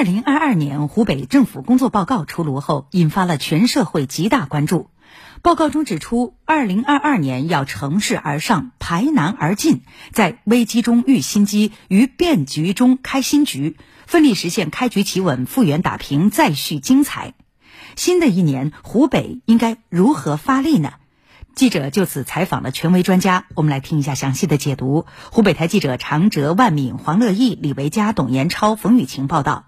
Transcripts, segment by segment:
二零二二年湖北政府工作报告出炉后，引发了全社会极大关注。报告中指出，二零二二年要乘势而上，排难而进，在危机中遇新机，于变局中开新局，奋力实现开局企稳、复原打平、再续精彩。新的一年，湖北应该如何发力呢？记者就此采访了权威专家，我们来听一下详细的解读。湖北台记者常哲、万敏、黄乐毅、李维佳、董延超、冯雨晴报道。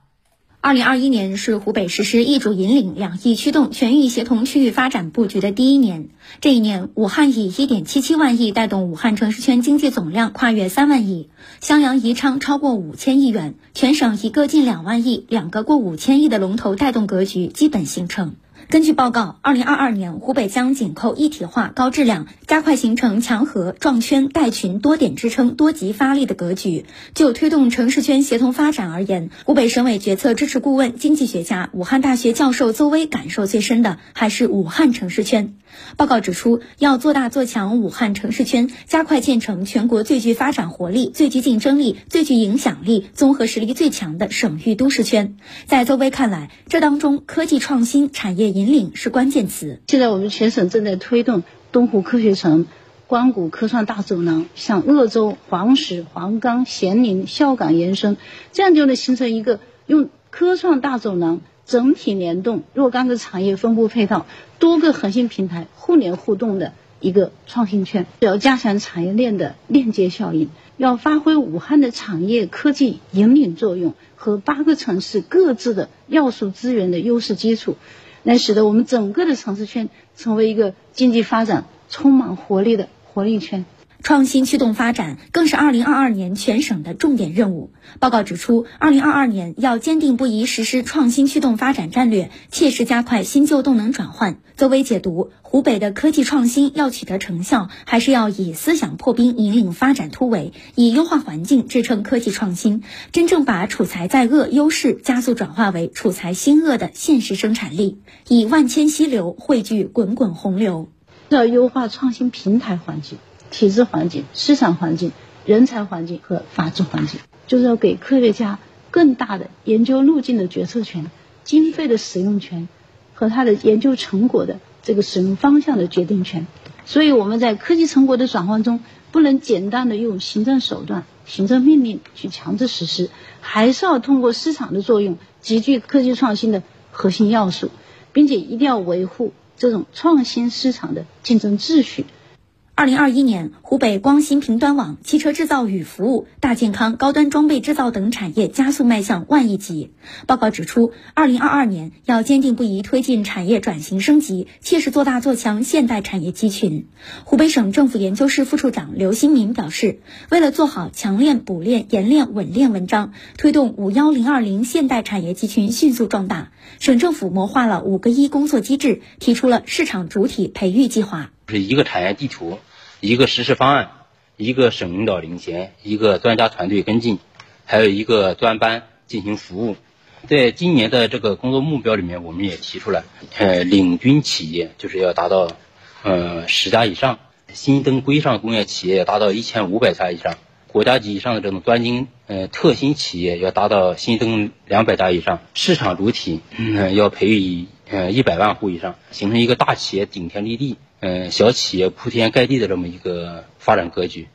二零二一年是湖北实施“一主引领、两翼驱动、全域协同”区域发展布局的第一年。这一年，武汉以一点七七万亿带动武汉城市圈经济总量跨越三万亿，襄阳、宜昌超过五千亿元，全省一个近两万亿、两个过五千亿的龙头带动格局基本形成。根据报告，二零二二年湖北将紧扣一体化、高质量，加快形成强核、壮圈、带群、多点支撑、多级发力的格局。就推动城市圈协同发展而言，湖北省委决策支持顾问、经济学家、武汉大学教授邹威感受最深的还是武汉城市圈。报告指出，要做大做强武汉城市圈，加快建成全国最具发展活力、最具竞争力、最具影响力、综合实力最强的省域都市圈。在邹威看来，这当中科技创新、产业引领是关键词。现在我们全省正在推动东湖科学城、光谷科创大走廊向鄂州、黄石、黄冈、咸宁、孝感延伸，这样就能形成一个用科创大走廊。整体联动若干个产业分布配套、多个核心平台互联互动的一个创新圈，要加强产业链的链接效应，要发挥武汉的产业科技引领作用和八个城市各自的要素资源的优势基础，来使得我们整个的城市圈成为一个经济发展充满活力的活力圈。创新驱动发展更是二零二二年全省的重点任务。报告指出，二零二二年要坚定不移实施创新驱动发展战略，切实加快新旧动能转换。作为解读，湖北的科技创新要取得成效，还是要以思想破冰引领发展突围，以优化环境支撑科技创新，真正把储才在鄂优势加速转化为储才兴鄂的现实生产力，以万千溪流汇聚滚滚洪流。要优化创新平台环境。体制环境、市场环境、人才环境和法治环境，就是要给科学家更大的研究路径的决策权、经费的使用权和他的研究成果的这个使用方向的决定权。所以我们在科技成果的转换中，不能简单的用行政手段、行政命令去强制实施，还是要通过市场的作用，集聚科技创新的核心要素，并且一定要维护这种创新市场的竞争秩序。二零二一年，湖北光芯平端网、汽车制造与服务、大健康、高端装备制造等产业加速迈向万亿级。报告指出，二零二二年要坚定不移推进产业转型升级，切实做大做强现代产业集群。湖北省政府研究室副处长刘新民表示，为了做好强链、补链、延链、稳链文章，推动“五幺零二零”现代产业集群迅速壮大，省政府谋划了“五个一”工作机制，提出了市场主体培育计划。是一个产业地图。一个实施方案，一个省领导领衔，一个专家团队跟进，还有一个专班进行服务。在今年的这个工作目标里面，我们也提出了，呃，领军企业就是要达到，呃，十家以上；新增规上工业企业要达到一千五百家以上；国家级以上的这种专精，呃，特新企业要达到新增两百家以上；市场主体，要培育呃一百万户以上，形成一个大企业顶天立地。嗯，小企业铺天盖地的这么一个发展格局。